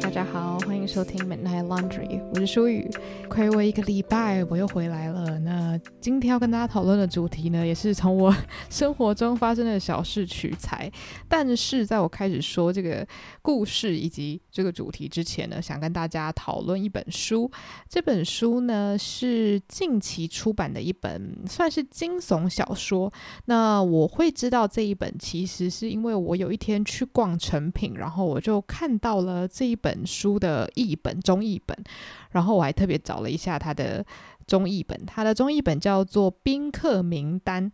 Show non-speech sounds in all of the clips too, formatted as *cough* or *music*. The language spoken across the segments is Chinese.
大家好，欢迎收听 Midnight Laundry，我是舒雨。睽违一个礼拜，我又回来了。那今天要跟大家讨论的主题呢，也是从我生活中发生的小事取材。但是在我开始说这个故事以及这个主题之前呢，想跟大家讨论一本书。这本书呢是近期出版的一本，算是惊悚小说。那我会知道这一本，其实是因为我有一天去逛诚品，然后我就看到了这一本本书的译本，中译本，然后我还特别找了一下他的中译本，他的中译本叫做《宾客名单》，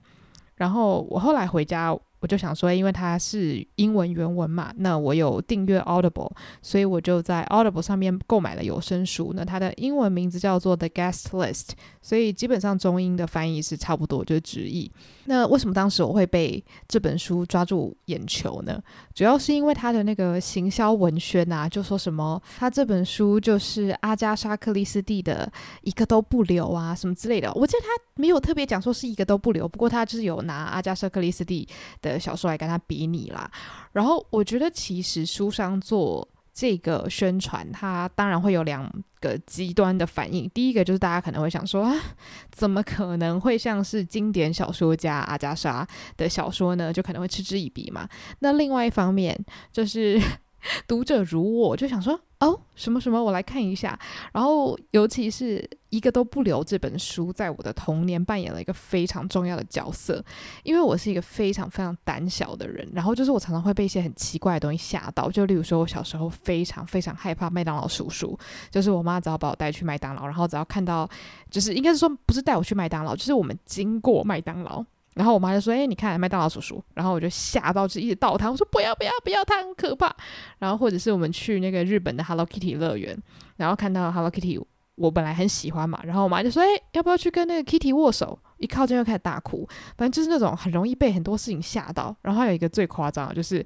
然后我后来回家。我就想说，因为它是英文原文嘛，那我有订阅 Audible，所以我就在 Audible 上面购买了有声书。那它的英文名字叫做 The Guest List，所以基本上中英的翻译是差不多，就是直译。那为什么当时我会被这本书抓住眼球呢？主要是因为它的那个行销文宣啊，就说什么他这本书就是阿加莎·克里斯蒂的一个都不留啊，什么之类的。我记得他没有特别讲说是一个都不留，不过他就是有拿阿加莎·克里斯蒂的。小说来跟他比拟啦，然后我觉得其实书商做这个宣传，它当然会有两个极端的反应。第一个就是大家可能会想说啊，*laughs* 怎么可能会像是经典小说家阿加莎的小说呢？就可能会嗤之以鼻嘛。那另外一方面就是。*laughs* 读者如我，就想说哦，什么什么，我来看一下。然后，尤其是一个都不留这本书，在我的童年扮演了一个非常重要的角色。因为我是一个非常非常胆小的人，然后就是我常常会被一些很奇怪的东西吓到。就例如说，我小时候非常非常害怕麦当劳叔叔，就是我妈只要把我带去麦当劳，然后只要看到，就是应该是说不是带我去麦当劳，就是我们经过麦当劳。然后我妈就说：“哎，你看麦当劳叔叔。”然后我就吓到，就一直倒弹。我说：“不要不要不要，他很可怕。”然后或者是我们去那个日本的 Hello Kitty 乐园，然后看到 Hello Kitty，我本来很喜欢嘛。然后我妈就说：“哎，要不要去跟那个 Kitty 握手？”一靠近就开始大哭。反正就是那种很容易被很多事情吓到。然后有一个最夸张的，就是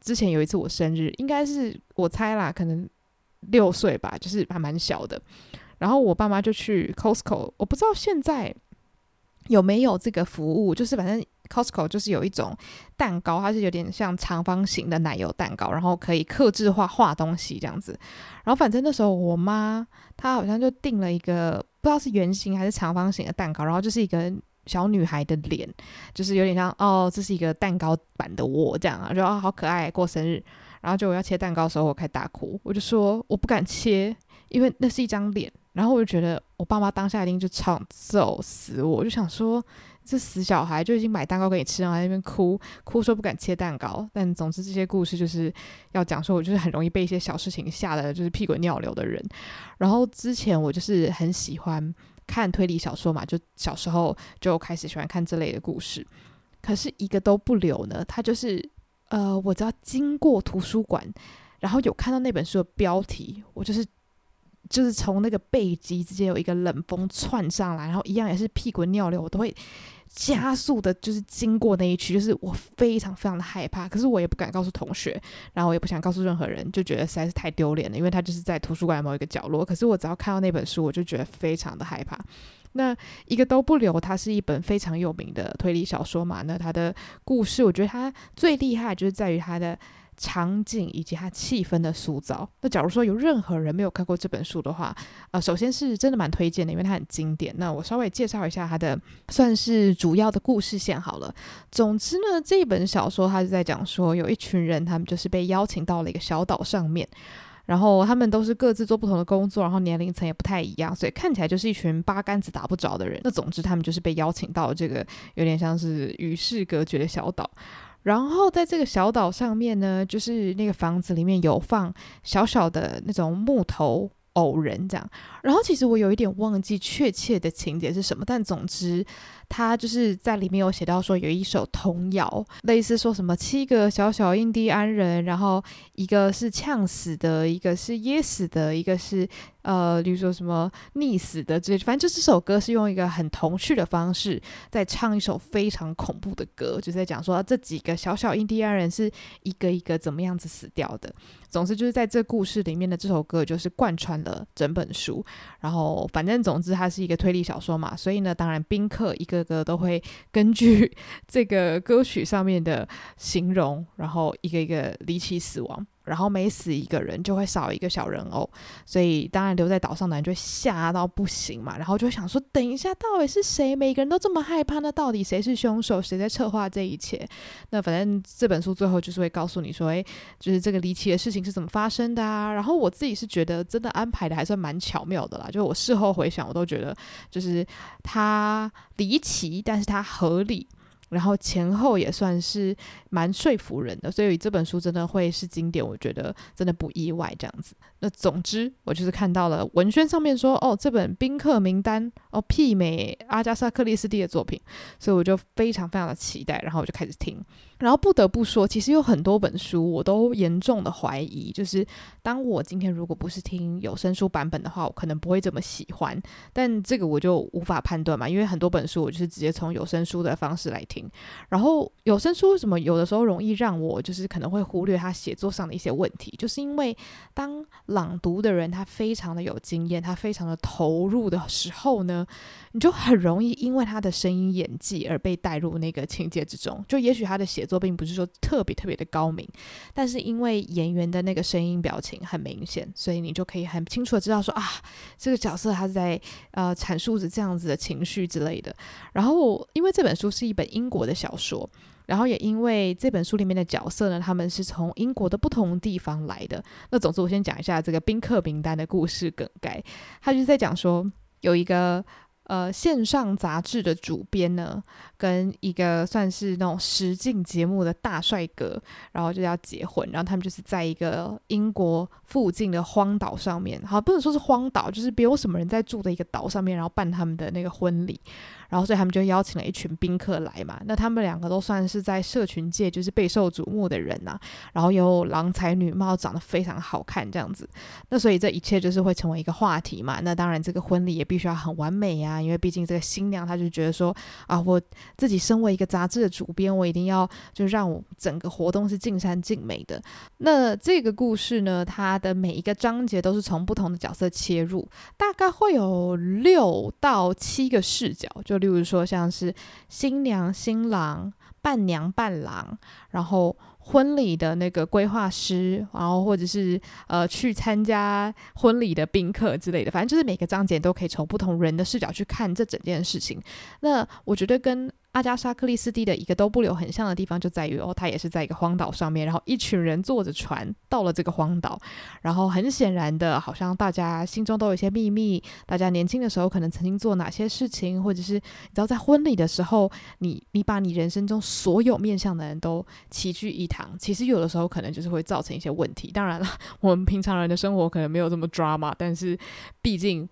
之前有一次我生日，应该是我猜啦，可能六岁吧，就是还蛮小的。然后我爸妈就去 Costco，我不知道现在。有没有这个服务？就是反正 Costco 就是有一种蛋糕，它是有点像长方形的奶油蛋糕，然后可以刻制化画东西这样子。然后反正那时候我妈她好像就订了一个不知道是圆形还是长方形的蛋糕，然后就是一个小女孩的脸，就是有点像哦，这是一个蛋糕版的我这样啊，就哦好可爱，过生日。然后就我要切蛋糕的时候，我开大哭，我就说我不敢切，因为那是一张脸。然后我就觉得，我爸妈当下一定就超揍死我，我就想说，*laughs* 这死小孩就已经买蛋糕给你吃，然后在那边哭哭说不敢切蛋糕。但总之这些故事就是要讲说，我就是很容易被一些小事情吓得就是屁滚尿流的人。然后之前我就是很喜欢看推理小说嘛，就小时候就开始喜欢看这类的故事。可是一个都不留呢，他就是呃，我只要经过图书馆，然后有看到那本书的标题，我就是。就是从那个背脊直接有一个冷风窜上来，然后一样也是屁滚尿流，我都会加速的，就是经过那一区，就是我非常非常的害怕，可是我也不敢告诉同学，然后我也不想告诉任何人，就觉得实在是太丢脸了，因为他就是在图书馆某一个角落。可是我只要看到那本书，我就觉得非常的害怕。那一个都不留，它是一本非常有名的推理小说嘛，那它的故事，我觉得它最厉害就是在于它的。场景以及它气氛的塑造。那假如说有任何人没有看过这本书的话，呃，首先是真的蛮推荐的，因为它很经典。那我稍微介绍一下它的算是主要的故事线好了。总之呢，这本小说它是在讲说，有一群人，他们就是被邀请到了一个小岛上面，然后他们都是各自做不同的工作，然后年龄层也不太一样，所以看起来就是一群八竿子打不着的人。那总之，他们就是被邀请到这个有点像是与世隔绝的小岛。然后在这个小岛上面呢，就是那个房子里面有放小小的那种木头偶人这样。然后其实我有一点忘记确切的情节是什么，但总之他就是在里面有写到说有一首童谣，类似说什么七个小小印第安人，然后一个是呛死的，一个是噎死的，一个是。呃，比如说什么溺死的之类，反正就这首歌是用一个很童趣的方式在唱一首非常恐怖的歌，就在讲说这几个小小印第安人是一个一个怎么样子死掉的。总之就是在这故事里面的这首歌就是贯穿了整本书。然后反正总之它是一个推理小说嘛，所以呢，当然宾客一个个都会根据 *laughs* 这个歌曲上面的形容，然后一个一个离奇死亡。然后每死一个人就会少一个小人偶，所以当然留在岛上的人就吓到不行嘛，然后就想说，等一下到底是谁？每个人都这么害怕，那到底谁是凶手？谁在策划这一切？那反正这本书最后就是会告诉你说，诶，就是这个离奇的事情是怎么发生的啊？然后我自己是觉得真的安排的还算蛮巧妙的啦，就我事后回想，我都觉得就是它离奇，但是它合理。然后前后也算是蛮说服人的，所以这本书真的会是经典，我觉得真的不意外这样子。那总之，我就是看到了文宣上面说，哦，这本《宾客名单》哦，媲美阿加莎·克里斯蒂的作品，所以我就非常非常的期待，然后我就开始听。然后不得不说，其实有很多本书我都严重的怀疑，就是当我今天如果不是听有声书版本的话，我可能不会这么喜欢。但这个我就无法判断嘛，因为很多本书我就是直接从有声书的方式来听。然后有声书为什么有的时候容易让我就是可能会忽略他写作上的一些问题，就是因为当朗读的人他非常的有经验，他非常的投入的时候呢，你就很容易因为他的声音演技而被带入那个情节之中。就也许他的写作。并不是说特别特别的高明，但是因为演员的那个声音表情很明显，所以你就可以很清楚的知道说啊，这个角色他是在呃阐述着这样子的情绪之类的。然后，因为这本书是一本英国的小说，然后也因为这本书里面的角色呢，他们是从英国的不同地方来的。那总之，我先讲一下这个宾客名单的故事梗概，他就是在讲说有一个。呃，线上杂志的主编呢，跟一个算是那种实境节目的大帅哥，然后就要结婚，然后他们就是在一个英国附近的荒岛上面，好，不能说是荒岛，就是没有什么人在住的一个岛上面，然后办他们的那个婚礼。然后，所以他们就邀请了一群宾客来嘛。那他们两个都算是在社群界就是备受瞩目的人呐、然后又郎才女貌，长得非常好看，这样子。那所以这一切就是会成为一个话题嘛。那当然，这个婚礼也必须要很完美呀、因为毕竟这个新娘她就觉得说啊，我自己身为一个杂志的主编，我一定要就让我整个活动是尽善尽美的。那这个故事呢，它的每一个章节都是从不同的角色切入，大概会有六到七个视角，就。例如说，像是新娘、新郎、伴娘、伴郎，然后婚礼的那个规划师，然后或者是呃去参加婚礼的宾客之类的，反正就是每个章节都可以从不同人的视角去看这整件事情。那我觉得跟阿加莎·克里斯蒂的一个都不留很像的地方就在于哦，他也是在一个荒岛上面，然后一群人坐着船到了这个荒岛，然后很显然的，好像大家心中都有一些秘密，大家年轻的时候可能曾经做哪些事情，或者是你知道在婚礼的时候，你你把你人生中所有面向的人都齐聚一堂，其实有的时候可能就是会造成一些问题。当然了，我们平常人的生活可能没有这么 drama，但是毕竟。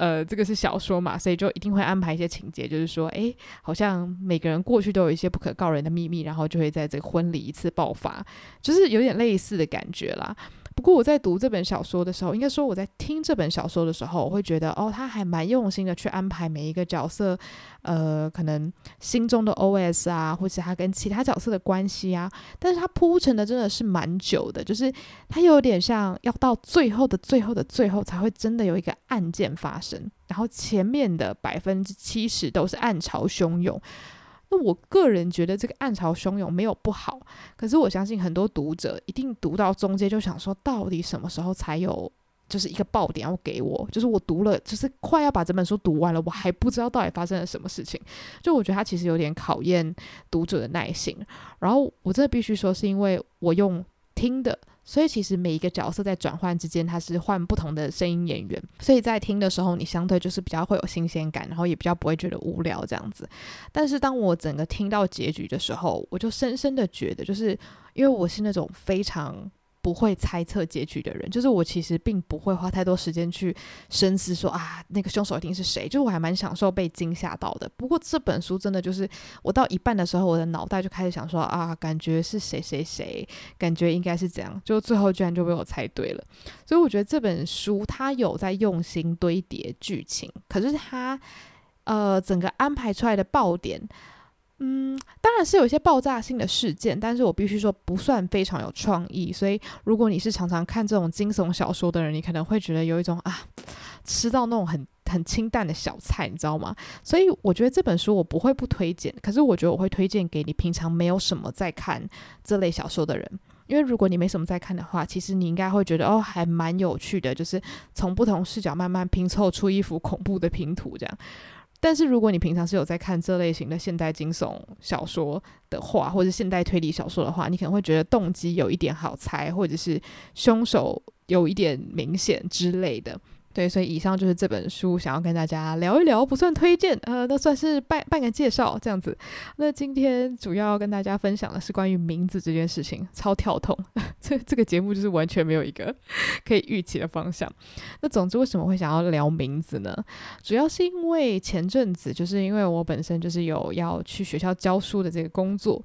呃，这个是小说嘛，所以就一定会安排一些情节，就是说，诶，好像每个人过去都有一些不可告人的秘密，然后就会在这个婚礼一次爆发，就是有点类似的感觉啦。不过我在读这本小说的时候，应该说我在听这本小说的时候，我会觉得哦，他还蛮用心的去安排每一个角色，呃，可能心中的 OS 啊，或是他跟其他角色的关系啊。但是他铺陈的真的是蛮久的，就是他有点像要到最后的最后的最后才会真的有一个案件发生，然后前面的百分之七十都是暗潮汹涌。那我个人觉得这个暗潮汹涌没有不好，可是我相信很多读者一定读到中间就想说，到底什么时候才有就是一个爆点要给我？就是我读了，就是快要把这本书读完了，我还不知道到底发生了什么事情。就我觉得它其实有点考验读者的耐心。然后我真的必须说，是因为我用听的。所以其实每一个角色在转换之间，它是换不同的声音演员，所以在听的时候，你相对就是比较会有新鲜感，然后也比较不会觉得无聊这样子。但是当我整个听到结局的时候，我就深深的觉得，就是因为我是那种非常。不会猜测结局的人，就是我其实并不会花太多时间去深思说啊，那个凶手一定是谁。就是我还蛮享受被惊吓到的。不过这本书真的就是我到一半的时候，我的脑袋就开始想说啊，感觉是谁谁谁，感觉应该是这样。就最后居然就被我猜对了。所以我觉得这本书它有在用心堆叠剧情，可是它呃整个安排出来的爆点。嗯，当然是有一些爆炸性的事件，但是我必须说不算非常有创意。所以如果你是常常看这种惊悚小说的人，你可能会觉得有一种啊，吃到那种很很清淡的小菜，你知道吗？所以我觉得这本书我不会不推荐，可是我觉得我会推荐给你平常没有什么在看这类小说的人。因为如果你没什么在看的话，其实你应该会觉得哦，还蛮有趣的，就是从不同视角慢慢拼凑出一幅恐怖的拼图这样。但是如果你平常是有在看这类型的现代惊悚小说的话，或者现代推理小说的话，你可能会觉得动机有一点好猜，或者是凶手有一点明显之类的。对，所以以上就是这本书想要跟大家聊一聊，不算推荐，呃，都算是半半个介绍这样子。那今天主要跟大家分享的是关于名字这件事情，超跳痛。*laughs* 这这个节目就是完全没有一个 *laughs* 可以预期的方向。那总之，为什么会想要聊名字呢？主要是因为前阵子，就是因为我本身就是有要去学校教书的这个工作。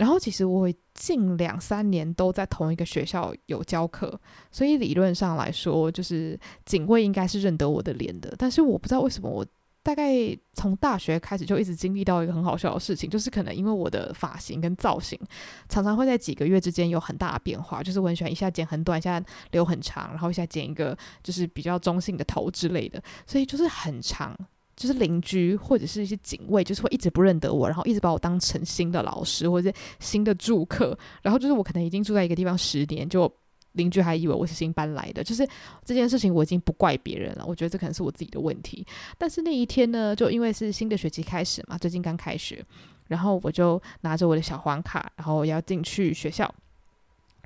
然后其实我近两三年都在同一个学校有教课，所以理论上来说，就是警卫应该是认得我的脸的。但是我不知道为什么，我大概从大学开始就一直经历到一个很好笑的事情，就是可能因为我的发型跟造型常常会在几个月之间有很大的变化，就是我很喜欢一下剪很短，一下留很长，然后一下剪一个就是比较中性的头之类的，所以就是很长。就是邻居或者是一些警卫，就是会一直不认得我，然后一直把我当成新的老师或者新的住客。然后就是我可能已经住在一个地方十年，就邻居还以为我是新搬来的。就是这件事情我已经不怪别人了，我觉得这可能是我自己的问题。但是那一天呢，就因为是新的学期开始嘛，最近刚开学，然后我就拿着我的小黄卡，然后要进去学校。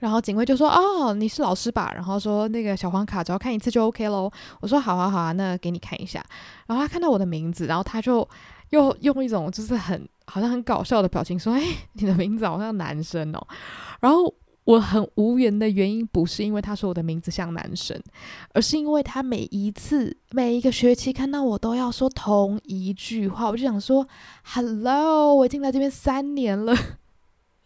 然后警卫就说：“哦，你是老师吧？”然后说：“那个小黄卡只要看一次就 OK 喽。”我说：“好啊，好啊，那给你看一下。”然后他看到我的名字，然后他就又用一种就是很好像很搞笑的表情说：“哎，你的名字好像男生哦。”然后我很无言的原因不是因为他说我的名字像男生，而是因为他每一次每一个学期看到我都要说同一句话，我就想说：“Hello，我已经来这边三年了。”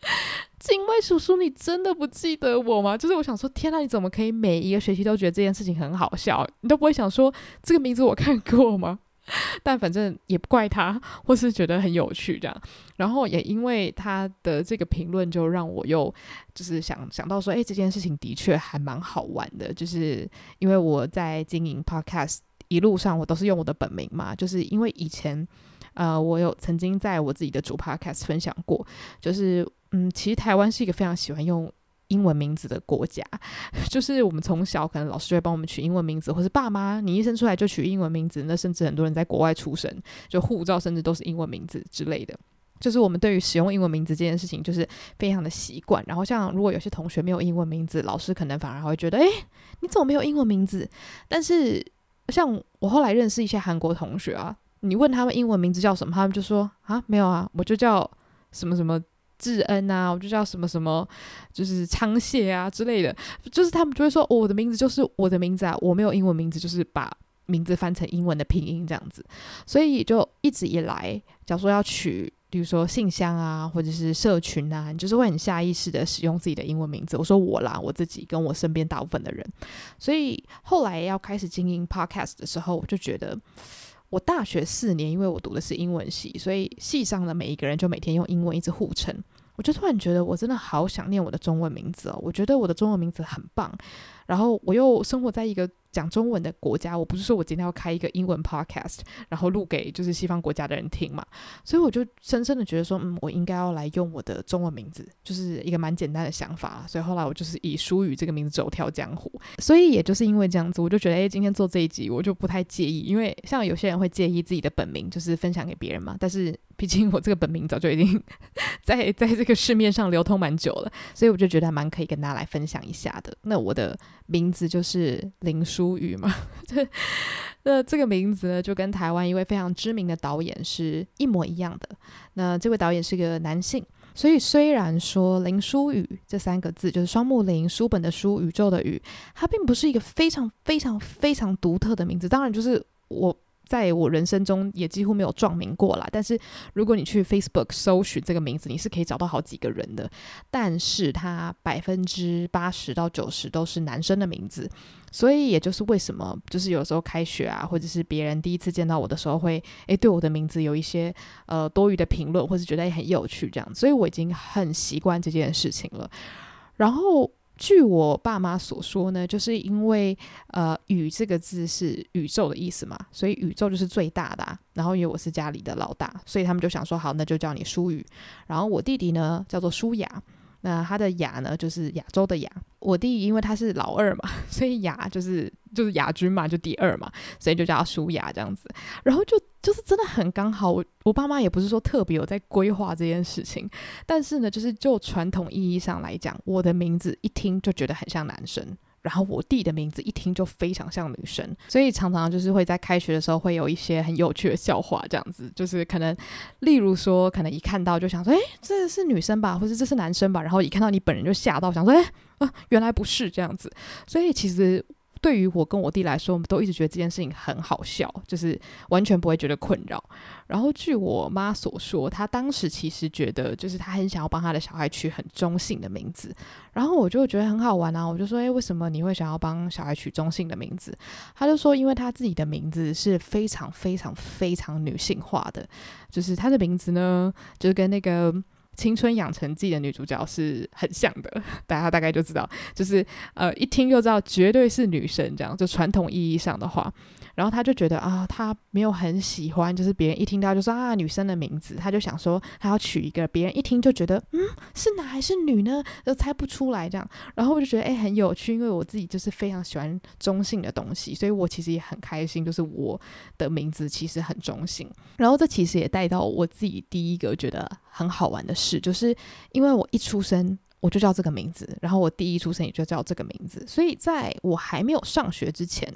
*laughs* 警卫叔叔，你真的不记得我吗？就是我想说，天哪，你怎么可以每一个学期都觉得这件事情很好笑？你都不会想说这个名字我看过吗？*laughs* 但反正也不怪他，或是觉得很有趣这样。然后也因为他的这个评论，就让我又就是想想到说，诶，这件事情的确还蛮好玩的。就是因为我在经营 Podcast 一路上，我都是用我的本名嘛，就是因为以前呃，我有曾经在我自己的主 Podcast 分享过，就是。嗯，其实台湾是一个非常喜欢用英文名字的国家，*laughs* 就是我们从小可能老师就会帮我们取英文名字，或是爸妈你一生出来就取英文名字，那甚至很多人在国外出生，就护照甚至都是英文名字之类的。就是我们对于使用英文名字这件事情，就是非常的习惯。然后像如果有些同学没有英文名字，老师可能反而会觉得，诶，你怎么没有英文名字？但是像我后来认识一些韩国同学啊，你问他们英文名字叫什么，他们就说啊，没有啊，我就叫什么什么。智恩啊，我就叫什么什么，就是昌谢啊之类的，就是他们就会说，我的名字就是我的名字啊，我没有英文名字，就是把名字翻成英文的拼音这样子，所以就一直以来，假如说要取，比如说信箱啊，或者是社群啊，你就是会很下意识的使用自己的英文名字。我说我啦，我自己跟我身边大部分的人，所以后来要开始经营 Podcast 的时候，我就觉得。我大学四年，因为我读的是英文系，所以系上的每一个人就每天用英文一直互称。我就突然觉得，我真的好想念我的中文名字哦！我觉得我的中文名字很棒，然后我又生活在一个讲中文的国家，我不是说我今天要开一个英文 podcast，然后录给就是西方国家的人听嘛，所以我就深深的觉得说，嗯，我应该要来用我的中文名字，就是一个蛮简单的想法。所以后来我就是以书语这个名字走跳江湖。所以也就是因为这样子，我就觉得，哎，今天做这一集我就不太介意，因为像有些人会介意自己的本名就是分享给别人嘛，但是毕竟我这个本名早就已经在 *laughs* 在这个市面上流通蛮久了，所以我就觉得蛮可以跟大家来分享一下的。那我的名字就是林书。书宇嘛，*laughs* 这那这个名字呢，就跟台湾一位非常知名的导演是一模一样的。那这位导演是个男性，所以虽然说林书宇这三个字就是双木林书本的书宇宙的宇，它并不是一个非常非常非常独特的名字。当然，就是我。在我人生中也几乎没有撞名过啦，但是如果你去 Facebook 搜寻这个名字，你是可以找到好几个人的。但是他百分之八十到九十都是男生的名字，所以也就是为什么，就是有时候开学啊，或者是别人第一次见到我的时候会，会诶对我的名字有一些呃多余的评论，或是觉得很有趣这样，所以我已经很习惯这件事情了。然后。据我爸妈所说呢，就是因为呃“宇”这个字是宇宙的意思嘛，所以宇宙就是最大的啊。然后因为我是家里的老大，所以他们就想说好，那就叫你舒宇。然后我弟弟呢叫做舒雅。那他的雅呢，就是亚洲的雅。我弟因为他是老二嘛，*laughs* 所以雅就是就是亚军嘛，就第二嘛，所以就叫他舒雅这样子。然后就就是真的很刚好，我我爸妈也不是说特别有在规划这件事情，但是呢，就是就传统意义上来讲，我的名字一听就觉得很像男生。然后我弟的名字一听就非常像女生，所以常常就是会在开学的时候会有一些很有趣的笑话，这样子就是可能，例如说，可能一看到就想说，哎，这是女生吧，或者这是男生吧，然后一看到你本人就吓到，想说，哎，啊，原来不是这样子，所以其实。对于我跟我弟来说，我们都一直觉得这件事情很好笑，就是完全不会觉得困扰。然后据我妈所说，她当时其实觉得，就是她很想要帮她的小孩取很中性的名字。然后我就觉得很好玩啊，我就说：“诶，为什么你会想要帮小孩取中性的名字？”她就说：“因为她自己的名字是非常非常非常女性化的，就是她的名字呢，就是跟那个。”《青春养成记》的女主角是很像的，*laughs* 大家大概就知道，就是呃，一听就知道绝对是女神这样。就传统意义上的话，然后他就觉得啊，他没有很喜欢，就是别人一听到就说啊女生的名字，他就想说他要取一个别人一听就觉得嗯是男还是女呢，都猜不出来这样。*laughs* 然后我就觉得哎很有趣，因为我自己就是非常喜欢中性的东西，所以我其实也很开心，就是我的名字其实很中性。然后这其实也带到我自己第一个觉得很好玩的事。就是因为我一出生我就叫这个名字，然后我弟一出生也就叫这个名字，所以在我还没有上学之前，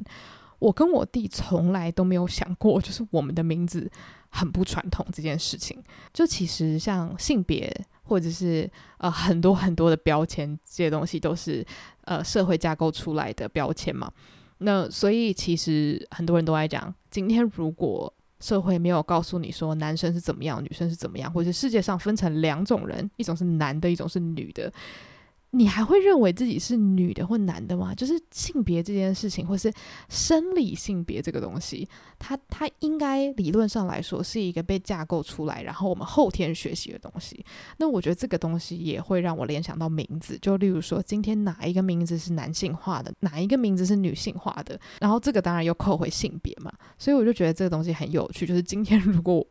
我跟我弟从来都没有想过，就是我们的名字很不传统这件事情。就其实像性别或者是呃很多很多的标签这些东西，都是呃社会架构出来的标签嘛。那所以其实很多人都在讲，今天如果社会没有告诉你说男生是怎么样，女生是怎么样，或者世界上分成两种人，一种是男的，一种是女的。你还会认为自己是女的或男的吗？就是性别这件事情，或是生理性别这个东西，它它应该理论上来说是一个被架构出来，然后我们后天学习的东西。那我觉得这个东西也会让我联想到名字，就例如说今天哪一个名字是男性化的，哪一个名字是女性化的，然后这个当然又扣回性别嘛。所以我就觉得这个东西很有趣。就是今天如果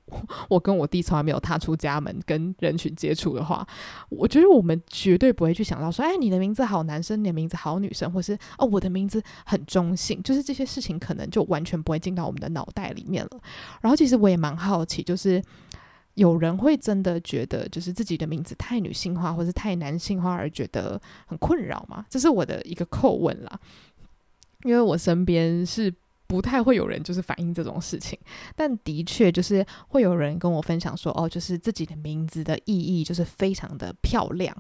我跟我弟从来没有踏出家门跟人群接触的话，我觉得我们绝对不会去想到。说，哎，你的名字好男生，你的名字好女生，或是哦，我的名字很中性，就是这些事情可能就完全不会进到我们的脑袋里面了。然后，其实我也蛮好奇，就是有人会真的觉得，就是自己的名字太女性化，或是太男性化，而觉得很困扰吗？这是我的一个叩问啦，因为我身边是。不太会有人就是反映这种事情，但的确就是会有人跟我分享说，哦，就是自己的名字的意义就是非常的漂亮，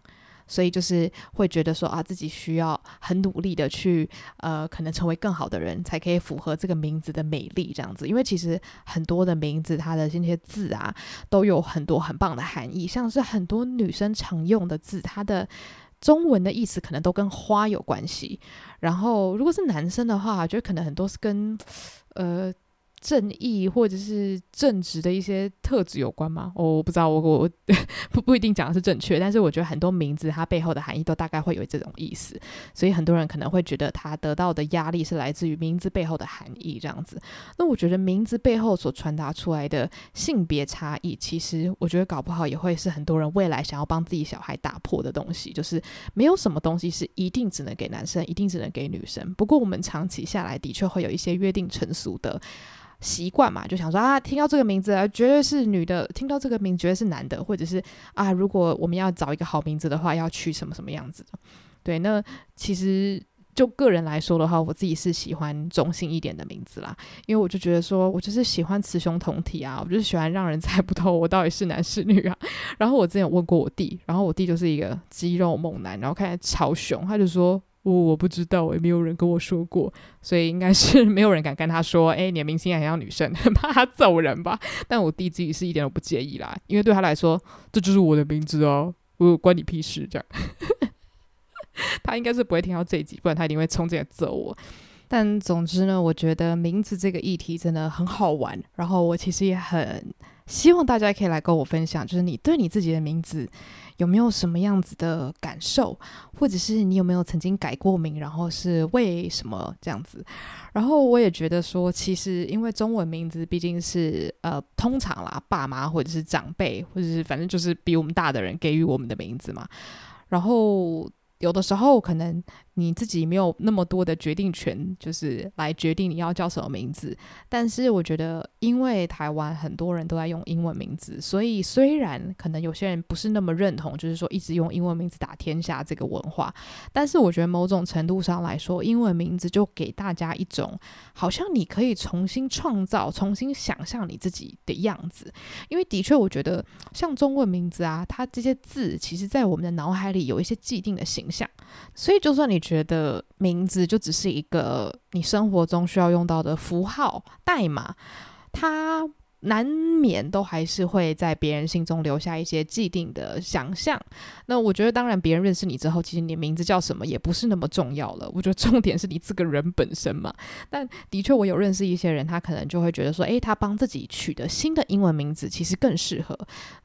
所以就是会觉得说啊，自己需要很努力的去呃，可能成为更好的人，才可以符合这个名字的美丽这样子。因为其实很多的名字，它的这些字啊，都有很多很棒的含义，像是很多女生常用的字，它的。中文的意思可能都跟花有关系，然后如果是男生的话，我觉得可能很多是跟，呃。正义或者是正直的一些特质有关吗？我不知道，我我不不一定讲的是正确，但是我觉得很多名字它背后的含义都大概会有这种意思，所以很多人可能会觉得他得到的压力是来自于名字背后的含义这样子。那我觉得名字背后所传达出来的性别差异，其实我觉得搞不好也会是很多人未来想要帮自己小孩打破的东西，就是没有什么东西是一定只能给男生，一定只能给女生。不过我们长期下来的确会有一些约定成俗的。习惯嘛，就想说啊，听到这个名字啊，绝对是女的；听到这个名字绝对是男的，或者是啊，如果我们要找一个好名字的话，要取什么什么样子的？对，那其实就个人来说的话，我自己是喜欢中性一点的名字啦，因为我就觉得说我就是喜欢雌雄同体啊，我就是喜欢让人猜不透我到底是男是女啊。*laughs* 然后我之前有问过我弟，然后我弟就是一个肌肉猛男，然后看起来超凶，他就说。我、我不知道，也没有人跟我说过，所以应该是 *laughs* 没有人敢跟他说，哎，你的名字还像女生，*laughs* 怕他揍人吧？但我弟自己是一点都不介意啦，因为对他来说，这就是我的名字哦，我关你屁事这样。*laughs* 他应该是不会听到这一集，不然他一定会冲进来揍我。但总之呢，我觉得名字这个议题真的很好玩，然后我其实也很希望大家可以来跟我分享，就是你对你自己的名字。有没有什么样子的感受，或者是你有没有曾经改过名，然后是为什么这样子？然后我也觉得说，其实因为中文名字毕竟是呃，通常啦，爸妈或者是长辈，或者是反正就是比我们大的人给予我们的名字嘛。然后。有的时候可能你自己没有那么多的决定权，就是来决定你要叫什么名字。但是我觉得，因为台湾很多人都在用英文名字，所以虽然可能有些人不是那么认同，就是说一直用英文名字打天下这个文化，但是我觉得某种程度上来说，英文名字就给大家一种好像你可以重新创造、重新想象你自己的样子。因为的确，我觉得像中文名字啊，它这些字其实在我们的脑海里有一些既定的形象。所以，就算你觉得名字就只是一个你生活中需要用到的符号代码，它难免都还是会在别人心中留下一些既定的想象。那我觉得，当然，别人认识你之后，其实你的名字叫什么也不是那么重要了。我觉得重点是你这个人本身嘛。但的确，我有认识一些人，他可能就会觉得说，诶，他帮自己取的新的英文名字其实更适合。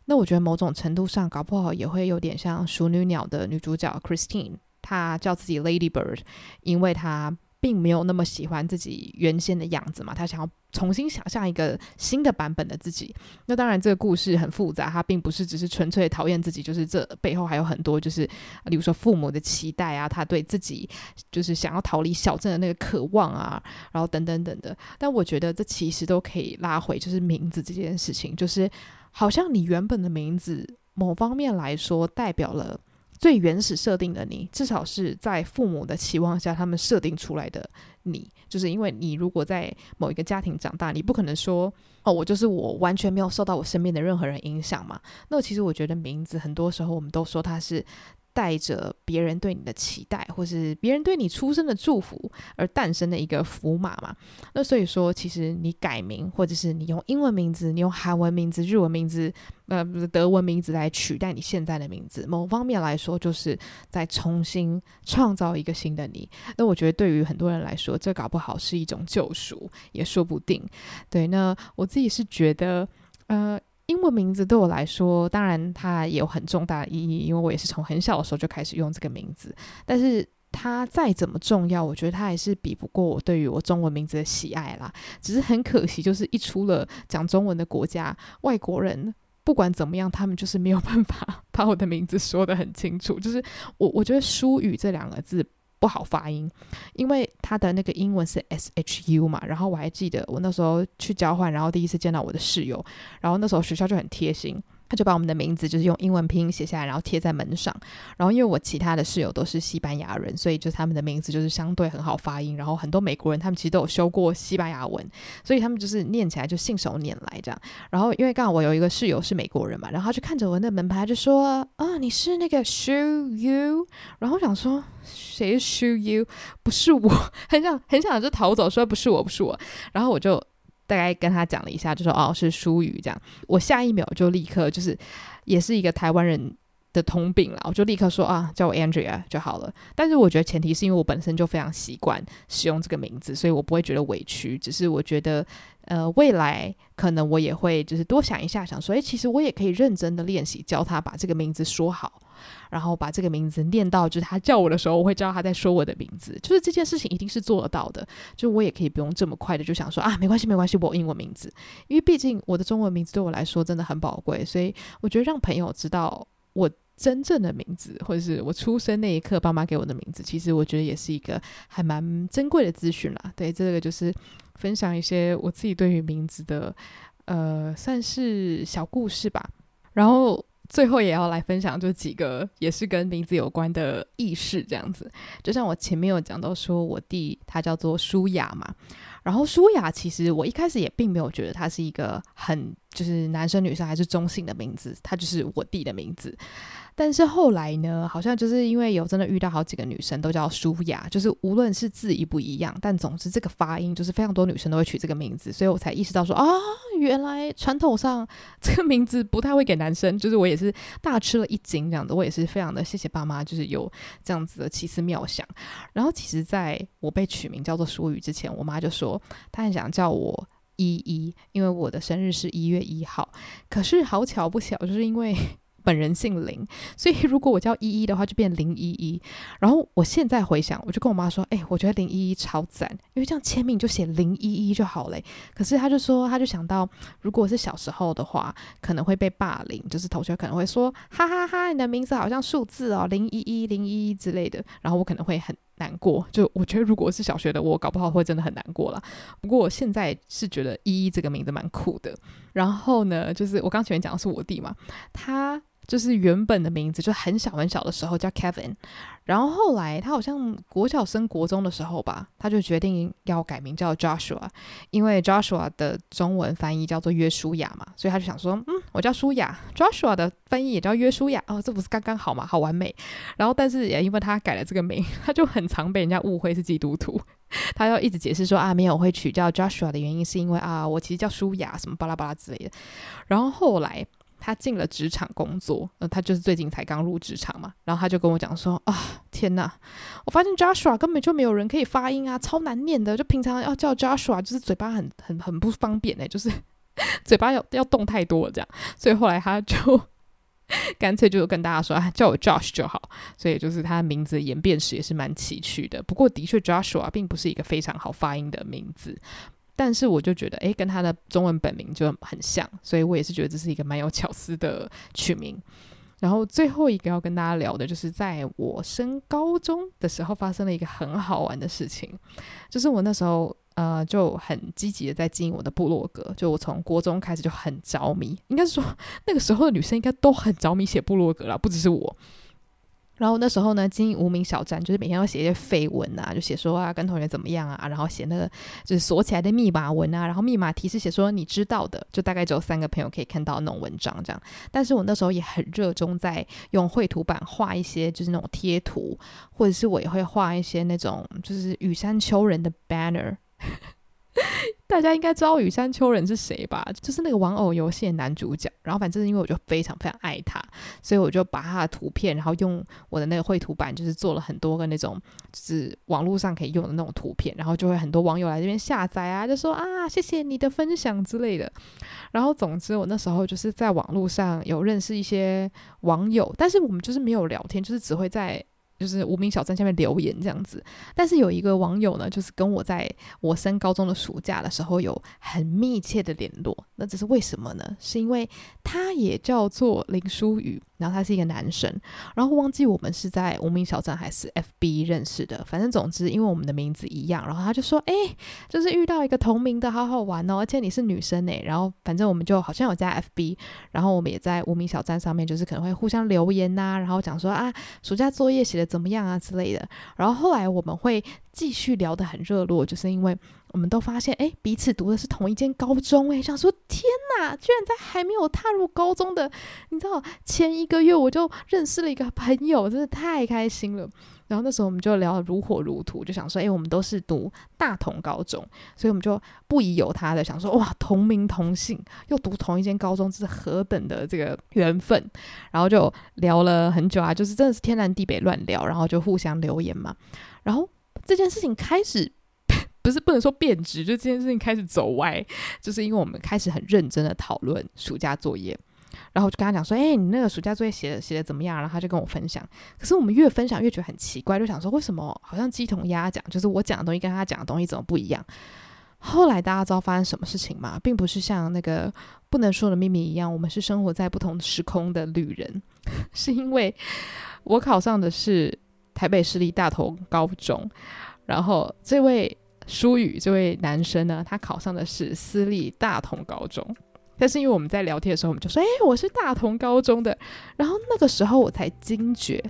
那我觉得某种程度上，搞不好也会有点像《熟女鸟》的女主角 Christine。他叫自己 Ladybird，因为他并没有那么喜欢自己原先的样子嘛，他想要重新想象一个新的版本的自己。那当然，这个故事很复杂，他并不是只是纯粹讨厌自己，就是这背后还有很多，就是例如说父母的期待啊，他对自己就是想要逃离小镇的那个渴望啊，然后等等等等的。但我觉得这其实都可以拉回，就是名字这件事情，就是好像你原本的名字某方面来说代表了。最原始设定的你，至少是在父母的期望下，他们设定出来的你，就是因为你如果在某一个家庭长大，你不可能说哦，我就是我，完全没有受到我身边的任何人影响嘛。那其实我觉得名字很多时候我们都说它是。带着别人对你的期待，或是别人对你出生的祝福而诞生的一个符码嘛。那所以说，其实你改名，或者是你用英文名字、你用韩文名字、日文名字、呃，德文名字来取代你现在的名字，某方面来说，就是在重新创造一个新的你。那我觉得，对于很多人来说，这搞不好是一种救赎，也说不定。对，那我自己是觉得，呃。英文名字对我来说，当然它也有很重大的意义，因为我也是从很小的时候就开始用这个名字。但是它再怎么重要，我觉得它还是比不过我对于我中文名字的喜爱啦。只是很可惜，就是一出了讲中文的国家，外国人不管怎么样，他们就是没有办法 *laughs* 把我的名字说得很清楚。就是我我觉得“书宇”这两个字。不好发音，因为他的那个英文是 S H U 嘛。然后我还记得我那时候去交换，然后第一次见到我的室友，然后那时候学校就很贴心。他就把我们的名字就是用英文拼音写下来，然后贴在门上。然后因为我其他的室友都是西班牙人，所以就他们的名字就是相对很好发音。然后很多美国人他们其实都有修过西班牙文，所以他们就是念起来就信手拈来这样。然后因为刚好我有一个室友是美国人嘛，然后他就看着我那门牌就说：“啊，你是那个 Shu You？” 然后我想说：“谁是 Shu You？” 不是我，*laughs* 很想很想就逃走，说不是我，不是我。然后我就。大概跟他讲了一下，就说哦，是书宇这样。我下一秒就立刻就是，也是一个台湾人的通病了，我就立刻说啊，叫我 Andrea 就好了。但是我觉得前提是因为我本身就非常习惯使用这个名字，所以我不会觉得委屈。只是我觉得，呃，未来可能我也会就是多想一下，想说，诶，其实我也可以认真的练习教他把这个名字说好。然后把这个名字念到，就是他叫我的时候，我会知道他在说我的名字。就是这件事情一定是做得到的。就我也可以不用这么快的就想说啊，没关系，没关系，我英文名字。因为毕竟我的中文名字对我来说真的很宝贵，所以我觉得让朋友知道我真正的名字，或者是我出生那一刻爸妈给我的名字，其实我觉得也是一个还蛮珍贵的资讯啦。对，这个就是分享一些我自己对于名字的呃，算是小故事吧。然后。最后也要来分享，就几个也是跟名字有关的轶事，这样子。就像我前面有讲到，说我弟他叫做舒雅嘛，然后舒雅其实我一开始也并没有觉得他是一个很就是男生女生还是中性的名字，他就是我弟的名字。但是后来呢，好像就是因为有真的遇到好几个女生都叫舒雅，就是无论是字一不一样，但总之这个发音就是非常多女生都会取这个名字，所以我才意识到说啊，原来传统上这个名字不太会给男生，就是我也是大吃了一惊这样子，我也是非常的谢谢爸妈，就是有这样子的奇思妙想。然后其实在我被取名叫做舒雨之前，我妈就说她很想叫我依依，因为我的生日是一月一号，可是好巧不巧，就是因为。本人姓林，*laughs* 所以如果我叫依依的话，就变林依依。然后我现在回想，我就跟我妈说：“哎、我觉得林依依超赞，因为这样签名就写林依依就好嘞。”可是他就说，他就想到，如果是小时候的话，可能会被霸凌，就是同学可能会说：“哈哈哈，你的名字好像数字哦，林依依、林依依之类的。”然后我可能会很难过。就我觉得，如果是小学的我，搞不好会真的很难过啦。不过我现在是觉得依依这个名字蛮酷的。然后呢，就是我刚前面讲的是我弟嘛，他。就是原本的名字就很小很小的时候叫 Kevin，然后后来他好像国小升国中的时候吧，他就决定要改名叫 Joshua，因为 Joshua 的中文翻译叫做约书亚嘛，所以他就想说，嗯，我叫书亚，Joshua 的翻译也叫约书亚，哦，这不是刚刚好嘛，好完美。然后但是也因为他改了这个名，*laughs* 他就很常被人家误会是基督徒，他要一直解释说啊，没有我会取叫 Joshua 的原因是因为啊，我其实叫书亚什么巴拉巴拉之类的。然后后来。他进了职场工作，呃，他就是最近才刚入职场嘛，然后他就跟我讲说啊，天呐，我发现 Joshua 根本就没有人可以发音啊，超难念的，就平常要叫 Joshua，就是嘴巴很很很不方便哎，就是 *laughs* 嘴巴要要动太多了这样，所以后来他就 *laughs* 干脆就跟大家说，叫我 Josh 就好，所以就是他的名字演变史也是蛮崎岖的，不过的确 Joshua 并不是一个非常好发音的名字。但是我就觉得，诶，跟他的中文本名就很像，所以我也是觉得这是一个蛮有巧思的取名。然后最后一个要跟大家聊的，就是在我升高中的时候发生了一个很好玩的事情，就是我那时候呃就很积极的在经营我的部落格，就我从国中开始就很着迷，应该是说那个时候的女生应该都很着迷写部落格啦，不只是我。然后那时候呢，经营无名小站，就是每天要写一些废文啊，就写说啊跟同学怎么样啊，然后写那个就是锁起来的密码文啊，然后密码提示写说你知道的，就大概只有三个朋友可以看到那种文章这样。但是我那时候也很热衷在用绘图板画一些就是那种贴图，或者是我也会画一些那种就是羽山丘人的 banner。大家应该知道羽山丘人是谁吧？就是那个玩偶游戏的男主角。然后反正是因为我就非常非常爱他，所以我就把他的图片，然后用我的那个绘图板，就是做了很多个那种就是网络上可以用的那种图片。然后就会很多网友来这边下载啊，就说啊谢谢你的分享之类的。然后总之我那时候就是在网络上有认识一些网友，但是我们就是没有聊天，就是只会在。就是无名小站下面留言这样子，但是有一个网友呢，就是跟我在我升高中的暑假的时候有很密切的联络。那这是为什么呢？是因为他也叫做林书宇。然后他是一个男生，然后忘记我们是在无名小站还是 FB 认识的，反正总之因为我们的名字一样，然后他就说，哎，就是遇到一个同名的，好好玩哦，而且你是女生诶。然后反正我们就好像有加 FB，然后我们也在无名小站上面，就是可能会互相留言呐、然后讲说啊，暑假作业写的怎么样啊之类的，然后后来我们会继续聊得很热络，就是因为。我们都发现，哎，彼此读的是同一间高中，哎，想说天哪，居然在还没有踏入高中的，你知道，前一个月我就认识了一个朋友，真的太开心了。然后那时候我们就聊得如火如荼，就想说，哎，我们都是读大同高中，所以我们就不疑有他的想说，哇，同名同姓，又读同一间高中，这是何等的这个缘分。然后就聊了很久啊，就是真的是天南地北乱聊，然后就互相留言嘛。然后这件事情开始。不是不能说变质，就这件事情开始走歪，就是因为我们开始很认真的讨论暑假作业，然后就跟他讲说，哎、你那个暑假作业写的写的怎么样？然后他就跟我分享，可是我们越分享越觉得很奇怪，就想说为什么好像鸡同鸭讲，就是我讲的东西跟他讲的东西怎么不一样？后来大家知道发生什么事情吗？并不是像那个不能说的秘密一样，我们是生活在不同时空的旅人，是因为我考上的是台北市立大同高中，然后这位。舒宇这位男生呢，他考上的是私立大同高中，但是因为我们在聊天的时候，我们就说：“哎，我是大同高中的。”然后那个时候我才惊觉，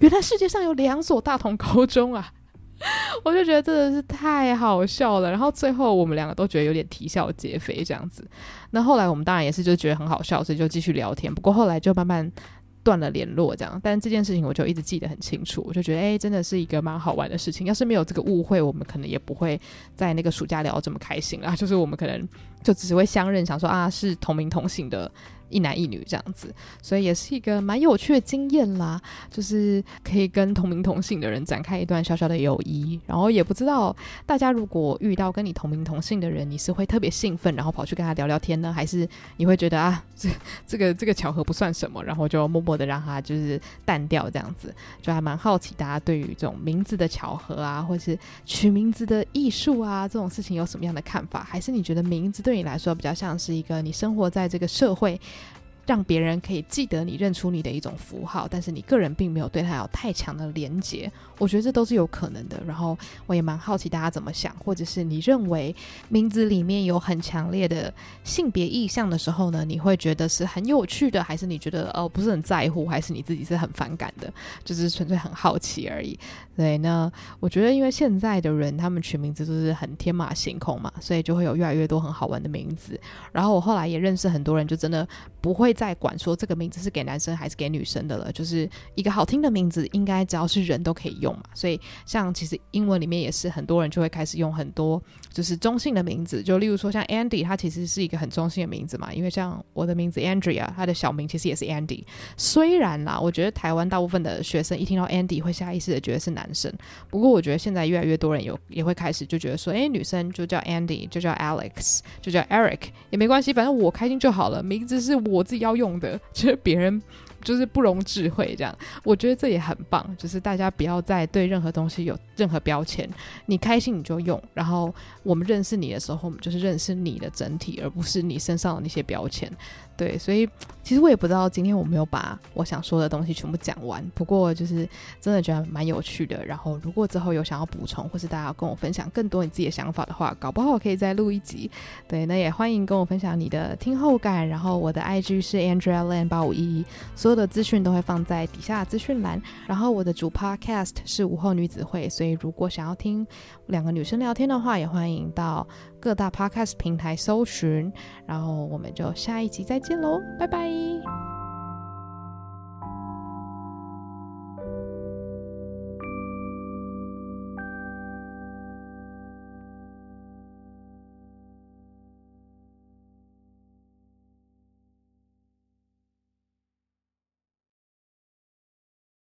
原来世界上有两所大同高中啊！*laughs* 我就觉得真的是太好笑了。然后最后我们两个都觉得有点啼笑皆非这样子。那后来我们当然也是就觉得很好笑，所以就继续聊天。不过后来就慢慢。断了联络，这样，但这件事情我就一直记得很清楚，我就觉得，哎，真的是一个蛮好玩的事情。要是没有这个误会，我们可能也不会在那个暑假聊这么开心啦。就是我们可能就只会相认，想说啊是同名同姓的。一男一女这样子，所以也是一个蛮有趣的经验啦，就是可以跟同名同姓的人展开一段小小的友谊。然后也不知道大家如果遇到跟你同名同姓的人，你是会特别兴奋，然后跑去跟他聊聊天呢，还是你会觉得啊，这这个这个巧合不算什么，然后就默默的让他就是淡掉这样子？就还蛮好奇大家对于这种名字的巧合啊，或是取名字的艺术啊这种事情有什么样的看法？还是你觉得名字对你来说比较像是一个你生活在这个社会？让别人可以记得你、认出你的一种符号，但是你个人并没有对他有太强的连结，我觉得这都是有可能的。然后我也蛮好奇大家怎么想，或者是你认为名字里面有很强烈的性别意象的时候呢，你会觉得是很有趣的，还是你觉得哦不是很在乎，还是你自己是很反感的？就是纯粹很好奇而已。对，那我觉得因为现在的人他们取名字都是很天马行空嘛，所以就会有越来越多很好玩的名字。然后我后来也认识很多人，就真的不会。再管说这个名字是给男生还是给女生的了，就是一个好听的名字，应该只要是人都可以用嘛。所以像其实英文里面也是很多人就会开始用很多就是中性的名字，就例如说像 Andy，它其实是一个很中性的名字嘛。因为像我的名字 Andrea，他的小名其实也是 Andy。虽然啦，我觉得台湾大部分的学生一听到 Andy 会下意识的觉得是男生，不过我觉得现在越来越多人有也会开始就觉得说，哎，女生就叫 Andy，就叫 Alex，就叫 Eric 也没关系，反正我开心就好了。名字是我自己要。用的，*laughs* 就是别人就是不容智慧这样，我觉得这也很棒。就是大家不要再对任何东西有任何标签，你开心你就用。然后我们认识你的时候，我们就是认识你的整体，而不是你身上的那些标签。对，所以其实我也不知道今天我没有把我想说的东西全部讲完，不过就是真的觉得蛮有趣的。然后如果之后有想要补充，或是大家要跟我分享更多你自己的想法的话，搞不好可以再录一集。对，那也欢迎跟我分享你的听后感。然后我的 IG 是 Andrea Lan 八五一一，所有的资讯都会放在底下资讯栏。然后我的主 Podcast 是午后女子会，所以如果想要听两个女生聊天的话，也欢迎到各大 Podcast 平台搜寻。然后我们就下一集再见。喽，拜拜。